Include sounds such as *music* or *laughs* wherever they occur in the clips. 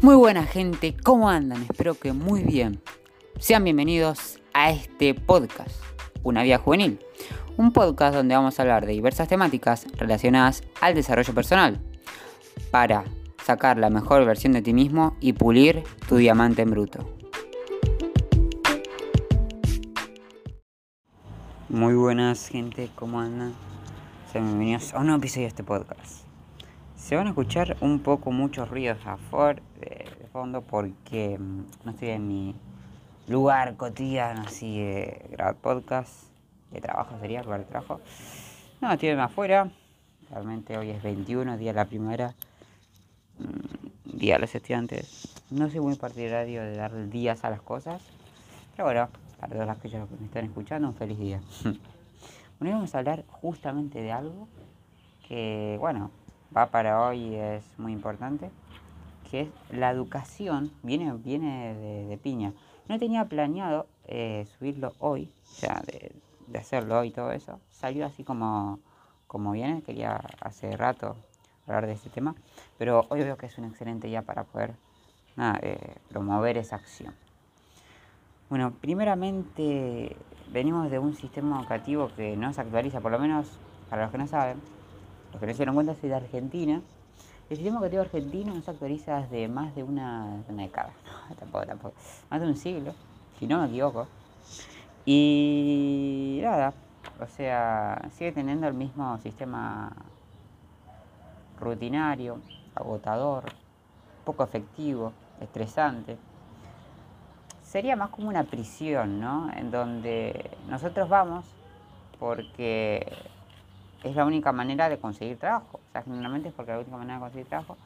Muy buena gente, ¿cómo andan? Espero que muy bien. Sean bienvenidos a este podcast, Una Vía Juvenil. Un podcast donde vamos a hablar de diversas temáticas relacionadas al desarrollo personal para sacar la mejor versión de ti mismo y pulir tu diamante en bruto. Muy buenas gente, ¿cómo andan? Sean bienvenidos a un nuevo episodio de este podcast. Se van a escuchar un poco muchos ruidos afuera de, fondo porque mm, no estoy en mi lugar cotidiano así de grabar podcast, de trabajo sería, lugar de trabajo. No, estoy afuera. Realmente hoy es 21, día de la primavera, mm, día de los estudiantes. No soy muy partidario de dar días a las cosas, pero bueno, para todas las que me están escuchando, un feliz día. *laughs* bueno, vamos a hablar justamente de algo que, bueno, va para hoy es muy importante, que la educación, viene, viene de, piña. No tenía planeado eh, subirlo hoy, o sea, de, hacerlo hoy todo eso. Salió así como, como viene, quería hace rato hablar de este tema, pero hoy veo que es un excelente día para poder eh, promover esa acción. Bueno, primeramente venimos de un sistema educativo que no se actualiza, por lo menos para los que no saben, los que no se dieron cuenta, soy de Argentina. El sistema educativo argentino no se actualiza desde más de una, década, tampoco, tampoco, más de un siglo, si no me equivoco. Y nada, o sea, sigue teniendo el mismo sistema rutinario, agotador, poco efectivo, estresante. Sería más como una prisión, ¿no? En donde nosotros vamos porque es la única manera de conseguir trabajo. O sea, generalmente es porque es la única manera de conseguir trabajo.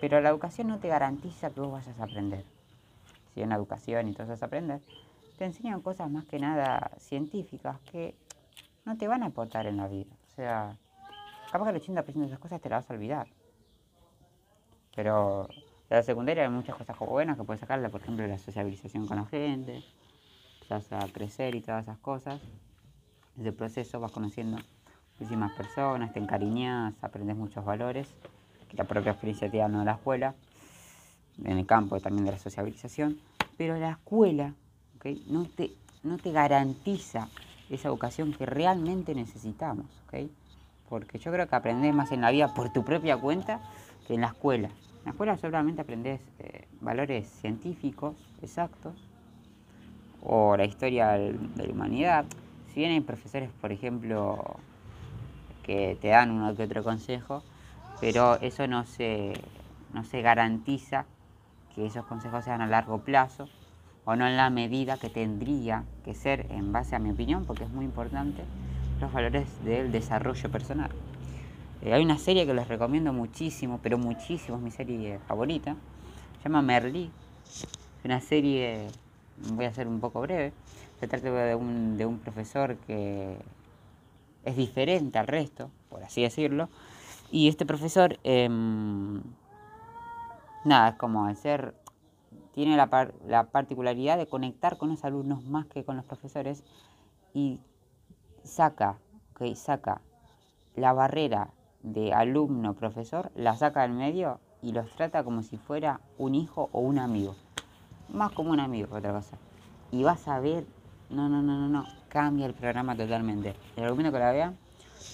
Pero la educación no te garantiza que vos vayas a aprender. Si en la educación y vas a aprender, te enseñan cosas más que nada científicas que no te van a aportar en la vida. O sea, capaz que el 80% de esas cosas te las vas a olvidar. Pero de la secundaria hay muchas cosas buenas que puedes sacarle, por ejemplo, la sociabilización con la gente, vas a crecer y todas esas cosas. Desde el proceso vas conociendo muchísimas personas, te encariñas, aprendes muchos valores que la propia experiencia te da no la escuela, en el campo también de la sociabilización, pero la escuela no, te, no te garantiza esa educación que realmente necesitamos, porque yo creo que aprendes más en la vida por tu propia cuenta que en la escuela. En la escuela solamente aprendes eh, valores científicos exactos o la historia de la humanidad. Si bien hay profesores, por ejemplo, que te dan uno que otro consejo, pero eso no se, no se garantiza que esos consejos sean a largo plazo o no en la medida que tendría que ser, en base a mi opinión, porque es muy importante, los valores del desarrollo personal. Eh, hay una serie que les recomiendo muchísimo, pero muchísimo, es mi serie favorita, se llama Merlí. Es una serie, voy a ser un poco breve, se trata de un, de un profesor que es diferente al resto, por así decirlo. Y este profesor, em, nada, es como el ser, tiene la, la particularidad de conectar con los alumnos más que con los profesores y saca, okay, saca la barrera de alumno-profesor, la saca del medio y los trata como si fuera un hijo o un amigo. Más como un amigo que otra cosa. Y vas a ver no, no, no, no, no. Cambia el programa totalmente. El recomiendo que la vean.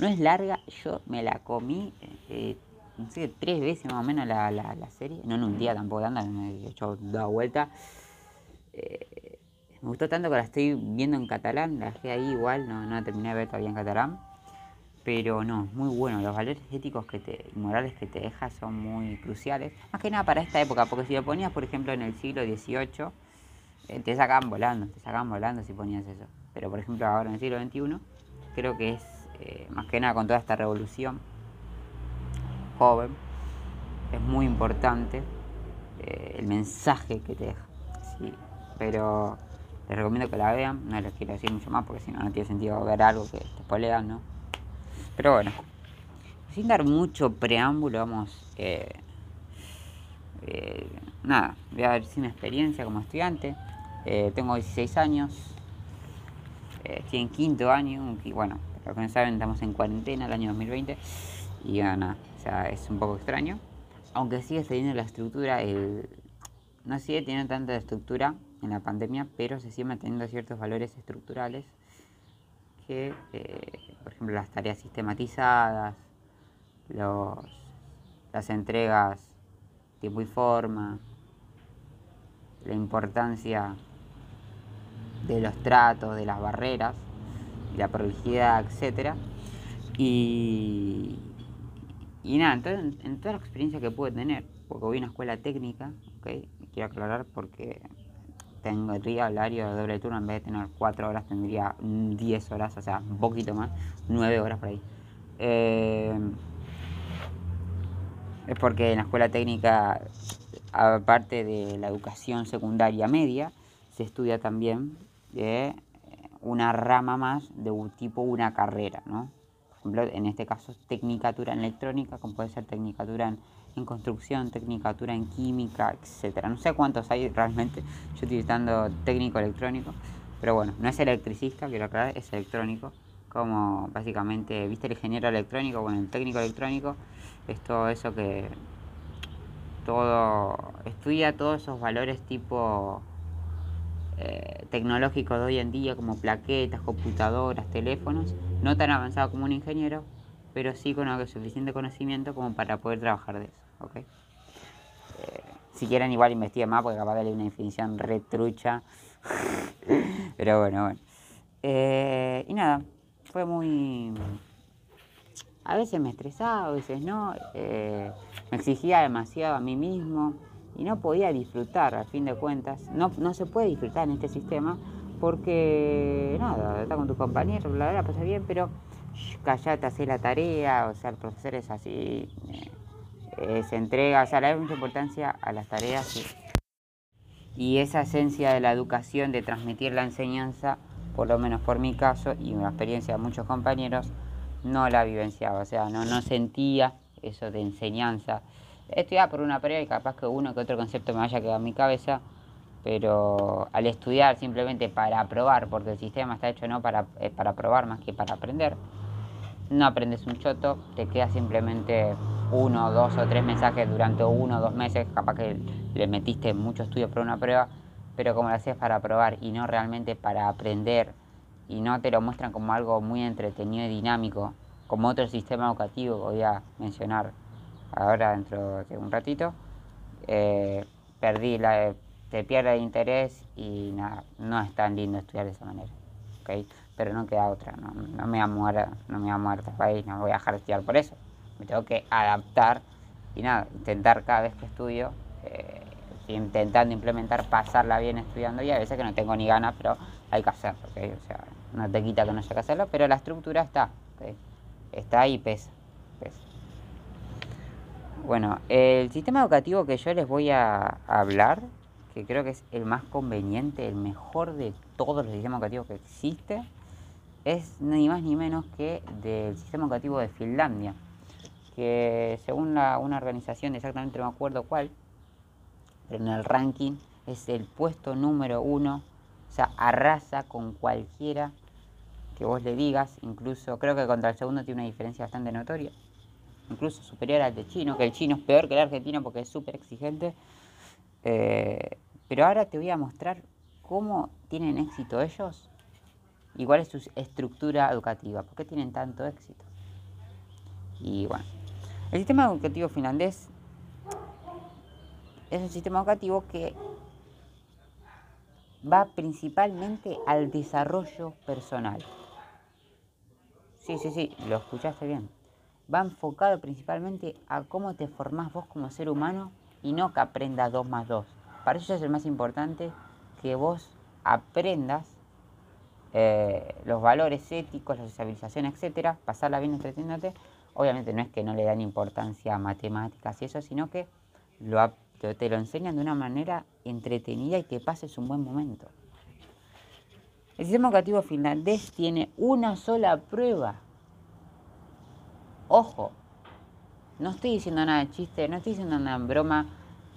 No es larga, yo me la comí, eh, no sé, tres veces más o menos la, la, serie. No en un día tampoco, anda, me he hecho da vuelta. Eh, me gustó tanto que la estoy viendo en catalán, la dejé ahí igual, no, no la terminé de ver todavía en catalán. Pero no, muy bueno, los valores éticos que te, morales que te deja son muy cruciales. Más que nada para esta época, porque si lo ponías, por ejemplo, en el siglo XVIII, eh, te sacaban volando, te sacaban volando si ponías eso. Pero por ejemplo ahora en el siglo XXI, creo que es eh, más que nada con toda esta revolución joven, es muy importante eh, el mensaje que te deja. Sí, pero les recomiendo que la vean, no les quiero decir mucho más porque si no no tiene sentido ver algo que te spoilean, ¿no? Pero bueno, sin dar mucho preámbulo, vamos, nada, voy a ver sin experiencia como estudiante, eh, tengo 16 años, eh, estoy en quinto año, y bueno, para que no saben, estamos en cuarentena el año 2020 y nada, o sea, es un poco extraño. Aunque sigue teniendo la estructura, el, no sigue teniendo tanta estructura en la pandemia, pero se sigue manteniendo ciertos valores estructurales que, eh, por ejemplo, las tareas sistematizadas, los, las entregas tiempo y forma, la importancia de los tratos, de las barreras, la prolijidad, etc. Y, y nada, entonces en toda la experiencia que pude tener, porque voy a una escuela técnica, ¿okay? quiero aclarar porque tendría horario de doble turno, en vez de tener 4 horas tendría 10 horas, o sea, un poquito más, 9 horas por ahí. Eh, es porque en la escuela técnica, aparte de la educación secundaria media, se estudia también de una rama más de un tipo una carrera, ¿no? Por ejemplo, en este caso, tecnicatura en electrónica, como puede ser tecnicatura en en construcción, tecnicatura en química, etcétera. No sé cuántos hay realmente, yo estando técnico electrónico, pero bueno, no es electricista, quiero aclarar, es electrónico, como básicamente, viste el ingeniero electrónico, bueno, el técnico electrónico es todo eso que todo estudia todos esos valores tipo eh, tecnológicos de hoy en día como plaquetas, computadoras, teléfonos, no tan avanzado como un ingeniero, pero sí con algo suficiente conocimiento como para poder trabajar de eso. ¿ok? Eh, si quieren igual investiguen más porque capaz de una definición retrucha. *laughs* Pero bueno, bueno. Eh, y nada, fue muy... A veces me estresaba, a veces no. Me exigía demasiado a mí mismo y no podía disfrutar, a fin de cuentas. No, no se puede disfrutar en este sistema porque, nada, está con tus compañeros, bla, bla, pasa bien, pero callate, hacer la tarea, o sea, el profesor es así, eh, se entrega, o sea, le da mucha importancia a las tareas y, esa esencia de la educación, de transmitir la enseñanza, por lo menos por mi caso y una experiencia de muchos compañeros, no la vivenciaba, o sea, no, no sentía eso de enseñanza. Estudiaba por una prueba y capaz que uno que otro concepto me vaya a quedar en mi cabeza, pero al estudiar simplemente para aprobar, porque el sistema está hecho no para, eh, para probar más que para aprender, no aprendes un choto, te queda simplemente uno, dos o tres mensajes durante uno o dos meses, capaz que le metiste mucho estudio para una prueba, pero como lo hacías para probar y no realmente para aprender y no te lo muestran como algo muy entretenido y dinámico, como otro sistema educativo que voy a mencionar ahora dentro de un ratito, eh, perdí la, te pierde el interés y nada, no es tan lindo estudiar de esa manera. ¿okay? Pero no queda otra, no, no me voy a mover, no me voy a mover país, no voy a dejar de estudiar por eso me tengo que adaptar y nada, intentar cada vez que estudio, eh, intentando implementar, pasarla bien estudiando y a veces que no tengo ni ganas, pero hay que hacerlo, O sea, no te quita que no haya que hacerlo, pero la estructura está, Está ahí y pesa, pesa. Bueno, el sistema educativo que yo les voy a hablar, que creo que es el más conveniente, el mejor de todos los sistemas educativos que existe, es ni más ni menos que del sistema educativo de Finlandia que según una organización, exactamente no me acuerdo cuál, pero en el ranking es el puesto número uno, o sea, arrasa con cualquiera que vos le digas, incluso creo que contra el segundo tiene una diferencia bastante notoria, incluso superior al de chino, que el chino es peor que el argentino porque es súper exigente. Eh, pero ahora te voy a mostrar cómo tienen éxito ellos y cuál es su estructura educativa, por qué tienen tanto éxito. Y bueno, el sistema educativo finlandés es un sistema educativo que va principalmente al desarrollo personal. Sí, sí, sí, lo escuchaste bien. Va enfocado principalmente a cómo te formás vos como ser humano y no que aprendas dos más dos. Para eso es el más importante que vos aprendas eh, los valores éticos, la socialización, etcétera, pasarla bien entreteniéndote, Obviamente no es que no le dan importancia a matemáticas y eso, sino que te lo enseñan de una manera entretenida y que pases un buen momento. El sistema educativo finlandés tiene una sola prueba. Ojo, no estoy diciendo nada de chiste, no estoy diciendo nada en broma,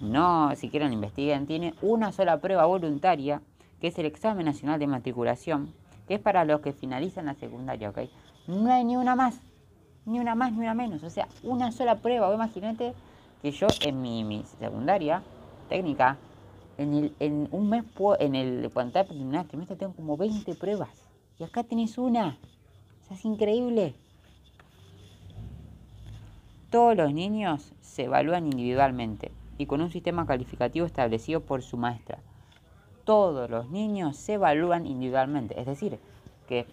no, si quieren investiguen, tiene una sola prueba voluntaria, que es el examen nacional de matriculación, que es para los que finalizan la secundaria, ¿ok? No hay ni una más ni una más ni una menos. O sea, una sola prueba. Imagínate que yo en mi, secundaria técnica En, el, en un mes, en el cuando está trimestre, tengo como 20 pruebas. Y acá tenés una. O sea, es increíble. Todos los niños se evalúan individualmente y con un sistema calificativo establecido por su maestra. Todos los niños se evalúan individualmente. Es decir, que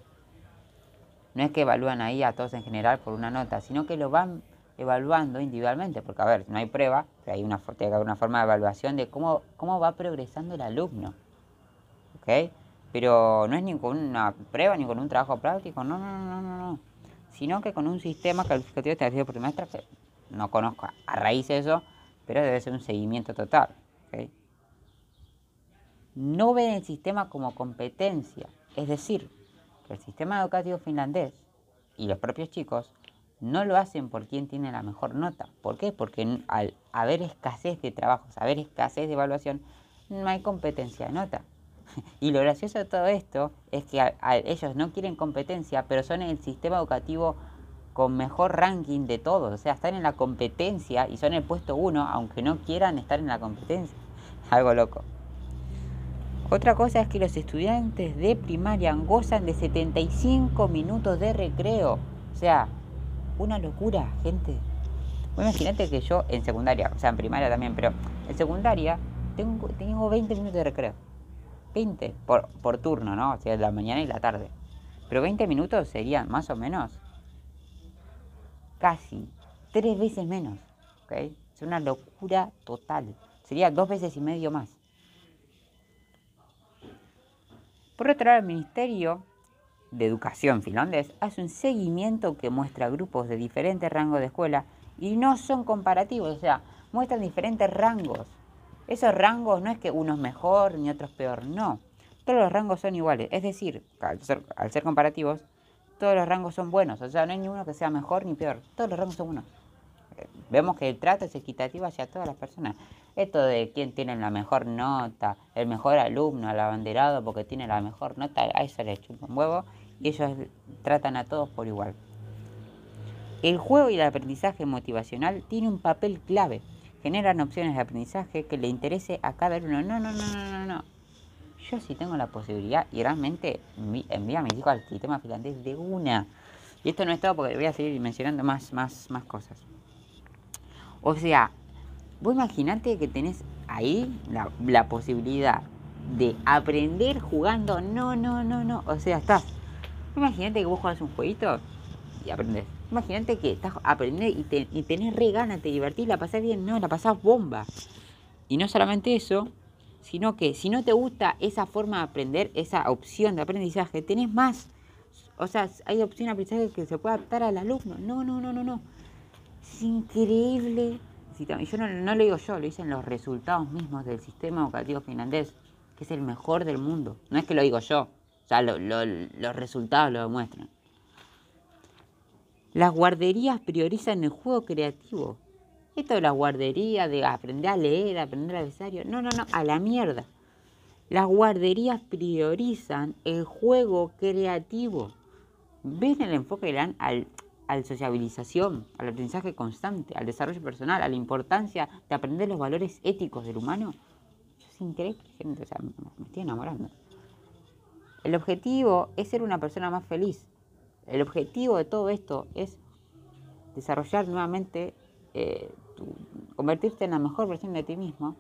no es que evalúan ahí a todos en general por una nota, sino que lo van evaluando individualmente, porque a ver, no hay prueba, pero hay una, una forma de evaluación de cómo, cómo va progresando el alumno. ¿Ok? Pero no es ni prueba ni con un trabajo práctico, no, no, no, no, no. Sino que con un sistema calificativo establecido por maestra, que no conozco a raíz de eso, pero debe ser un seguimiento total. No ven el sistema como competencia, es decir, que el sistema educativo finlandés y los propios chicos no lo hacen por quien tiene la mejor nota. ¿Por qué? Porque al haber escasez de trabajos, haber escasez de evaluación, no hay competencia de nota. *laughs* Y lo gracioso de todo esto es que ellos no quieren competencia, pero son el sistema educativo con mejor ranking de todos. O sea, están en la competencia y son el puesto uno, aunque no quieran estar en la competencia. *laughs* Algo loco. Otra cosa es que los estudiantes de primaria gozan de 75 minutos de recreo. O sea, una locura, gente. imagínate que yo en secundaria, o sea, en primaria también, pero en secundaria tengo, tengo 20 minutos de recreo. 20 por, por turno, ¿no? O sea, la mañana y la tarde. Pero 20 minutos serían más o menos casi tres veces menos. ¿okay? Es una locura total. Sería dos veces y medio más. Por otro lado, el Ministerio de Educación finlandés hace un seguimiento que muestra grupos de diferentes rangos de escuela y no son comparativos, o sea, muestran diferentes rangos. Esos rangos no es que uno es mejor ni otro es peor, no. Todos los rangos son iguales. Es decir, al ser, al ser comparativos, todos los rangos son buenos, o sea, no hay ninguno que sea mejor ni peor, todos los rangos son buenos. Vemos que el trato es equitativo hacia todas las personas. Esto de quién tiene la mejor nota, el mejor alumno, el abanderado porque tiene la mejor nota, a eso le chupa un huevo y ellos tratan a todos por igual. El juego y el aprendizaje motivacional tiene un papel clave. Generan opciones de aprendizaje que le interese a cada uno. No, no, no, no, no, no yo sí tengo la posibilidad y realmente envía a mis hijos al sistema finlandés de una. Y esto no es todo porque voy a seguir mencionando más, más, más cosas. O sea, vos imaginate que tenés ahí la, la posibilidad de aprender jugando. No, no, no, no. O sea, estás. Imagínate que vos jugás un jueguito y aprendes. Imagínate que estás aprendiendo y, y tenés re ganas, te divertís, la pasás bien. No, la pasás bomba. Y no solamente eso, sino que si no te gusta esa forma de aprender, esa opción de aprendizaje, tenés más. O sea, hay opción de aprendizaje que se puede adaptar al alumno. No, no, no, no, no. Es increíble. Y yo no, lo digo yo, lo dicen los resultados mismos del sistema educativo finlandés, que es el mejor del mundo. No es que lo digo yo, o sea, los resultados lo demuestran. Las guarderías priorizan el juego creativo. Esto de la guardería, de aprender a leer, aprender abecedario, no, no, no, a la mierda. Las guarderías priorizan el juego creativo. ¿Ven el enfoque que le dan al, al sociabilización, al aprendizaje constante, al desarrollo personal, a la importancia de aprender los valores éticos del humano? es increíble, gente, me estoy enamorando. El objetivo es ser una persona más feliz. El objetivo de todo esto es desarrollar nuevamente eh, convertirte en la mejor versión de ti mismo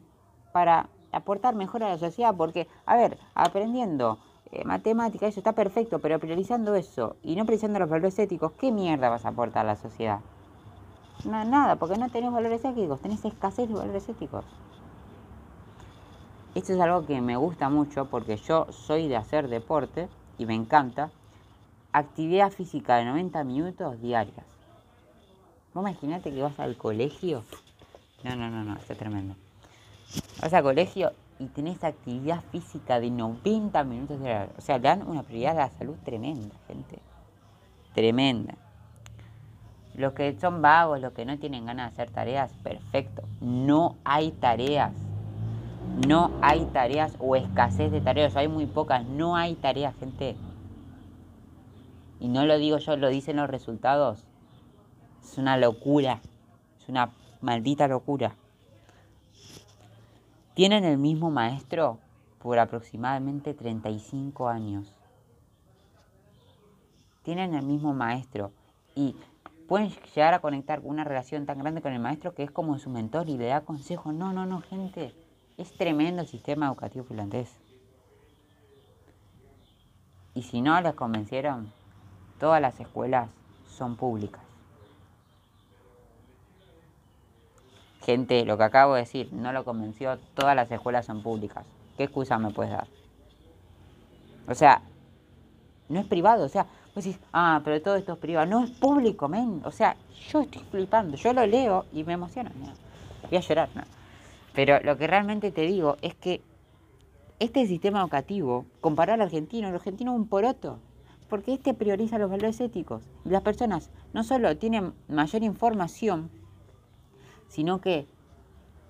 para aportar mejor a la sociedad, porque, a ver, aprendiendo eh, matemática, eso está perfecto, pero priorizando eso y no priorizando los valores éticos, ¿qué mierda vas a aportar a la sociedad? No, nada, porque no tenés valores éticos, tenés escasez de valores éticos. Esto es algo que me gusta mucho porque yo soy de hacer deporte y me encanta. Actividad física de 90 minutos diarias. Vos imaginate que vas al colegio. No, no, no, no, está tremendo. Vas al colegio y tenés actividad física de 90 minutos de O sea, le dan una prioridad a la salud tremenda, gente. Tremenda. Los que son vagos, los que no tienen ganas de hacer tareas, perfecto. No hay tareas. No hay tareas o escasez de tareas. hay muy pocas. No hay tareas, gente. Y no lo digo yo, lo dicen los resultados. Es una locura, es una maldita locura. tienen el mismo maestro por aproximadamente 35 años. Tienen el mismo maestro y pueden llegar a conectar una relación tan grande con el maestro que es como su mentor y le da consejos. No, no, no, gente. Es tremendo el sistema educativo finlandés. Y si no les convencieron, todas las escuelas son públicas. Gente, lo que acabo de decir, no lo convenció, todas las escuelas son públicas. ¿Qué excusa me puedes dar? O sea, no es privado, o sea, vos decís, ah, pero todo esto es privado. No es público, men. O sea, yo estoy flipando, yo lo leo y me emociona. Voy a llorar, ¿no? Pero lo que realmente te digo es que este sistema educativo, comparar al argentino, el argentino es un poroto, porque este prioriza los valores éticos. Las personas no solo tienen mayor información, sino que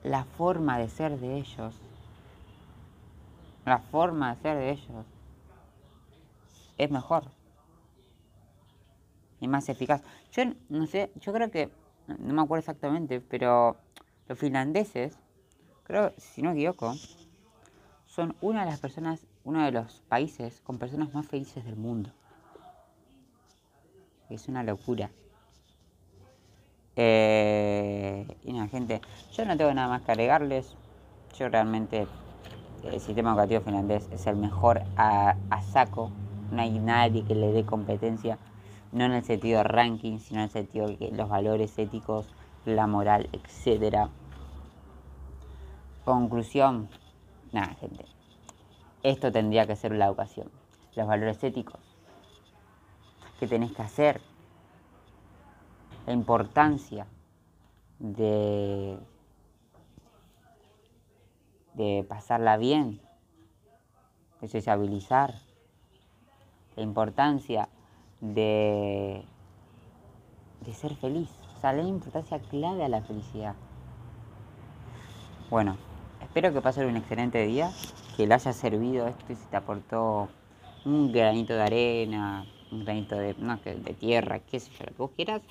la forma de ser de ellos, la forma de ser de ellos es mejor y más eficaz. Yo no sé, yo creo que, no me acuerdo exactamente, pero los finlandeses, creo, si no me equivoco, son una de las personas, uno de los países con personas más felices del mundo. Es una locura. Eh, y nada, gente, yo no tengo nada más que agregarles. Yo realmente, el sistema educativo finlandés es el mejor a, saco. No hay nadie que le dé competencia, no en el sentido de ranking, sino en el sentido de que los valores éticos, la moral, etc. Conclusión, nada, gente. Esto tendría que ser la educación. Los valores éticos. ¿Qué tenés que hacer? la importancia de, de pasarla bien, de sociabilizar, la importancia de, de ser feliz, o sea, la importancia clave a la felicidad. Bueno, espero que pasen un excelente día, que le haya servido esto y si te aportó un granito de arena, un granito de, de tierra, qué sé yo, lo que vos quieras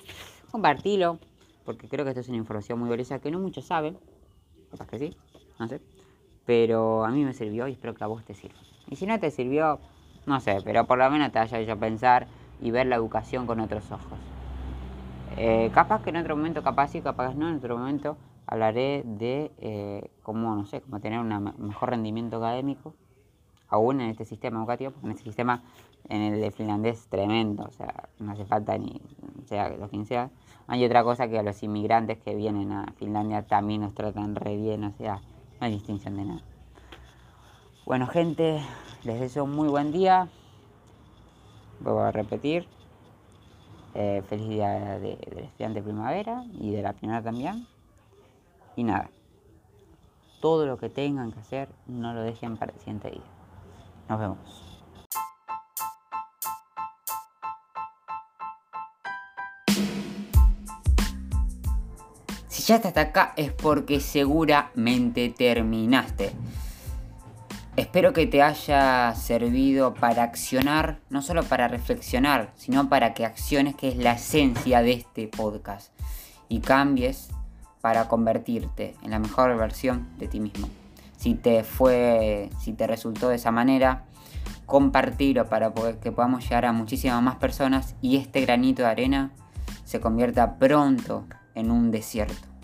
compartilo, porque creo que esto es una información muy valiosa que no muchos saben, capaz que sí, no sé, pero a mí me sirvió y espero que a vos te sirva. Y si no te sirvió, no sé, pero por lo menos te haya hecho pensar y ver la educación con otros ojos. Eh, capaz que en otro momento, capaz sí, capaz no, en otro momento hablaré de eh, cómo, no sé, cómo tener un mejor rendimiento académico, aún en este sistema educativo, porque en este sistema, en el de finlandés, tremendo, o sea, no hace falta ni, sea, lo que sea, hay otra cosa que a los inmigrantes que vienen a Finlandia también nos tratan re bien, o sea, no hay distinción de nada. Bueno, gente, les deseo un muy buen día. Voy a repetir. Eh, feliz día de, del estudiante de primavera y de la primera también. Y nada, todo lo que tengan que hacer, no lo dejen para el siguiente día. Nos vemos. ya hasta acá es porque seguramente terminaste. Espero que te haya servido para accionar, no solo para reflexionar, sino para que acciones, que es la esencia de este podcast, y cambies para convertirte en la mejor versión de ti mismo. Si te fue, si te resultó de esa manera, compartirlo para que podamos llegar a muchísimas más personas y este granito de arena se convierta pronto en un desierto.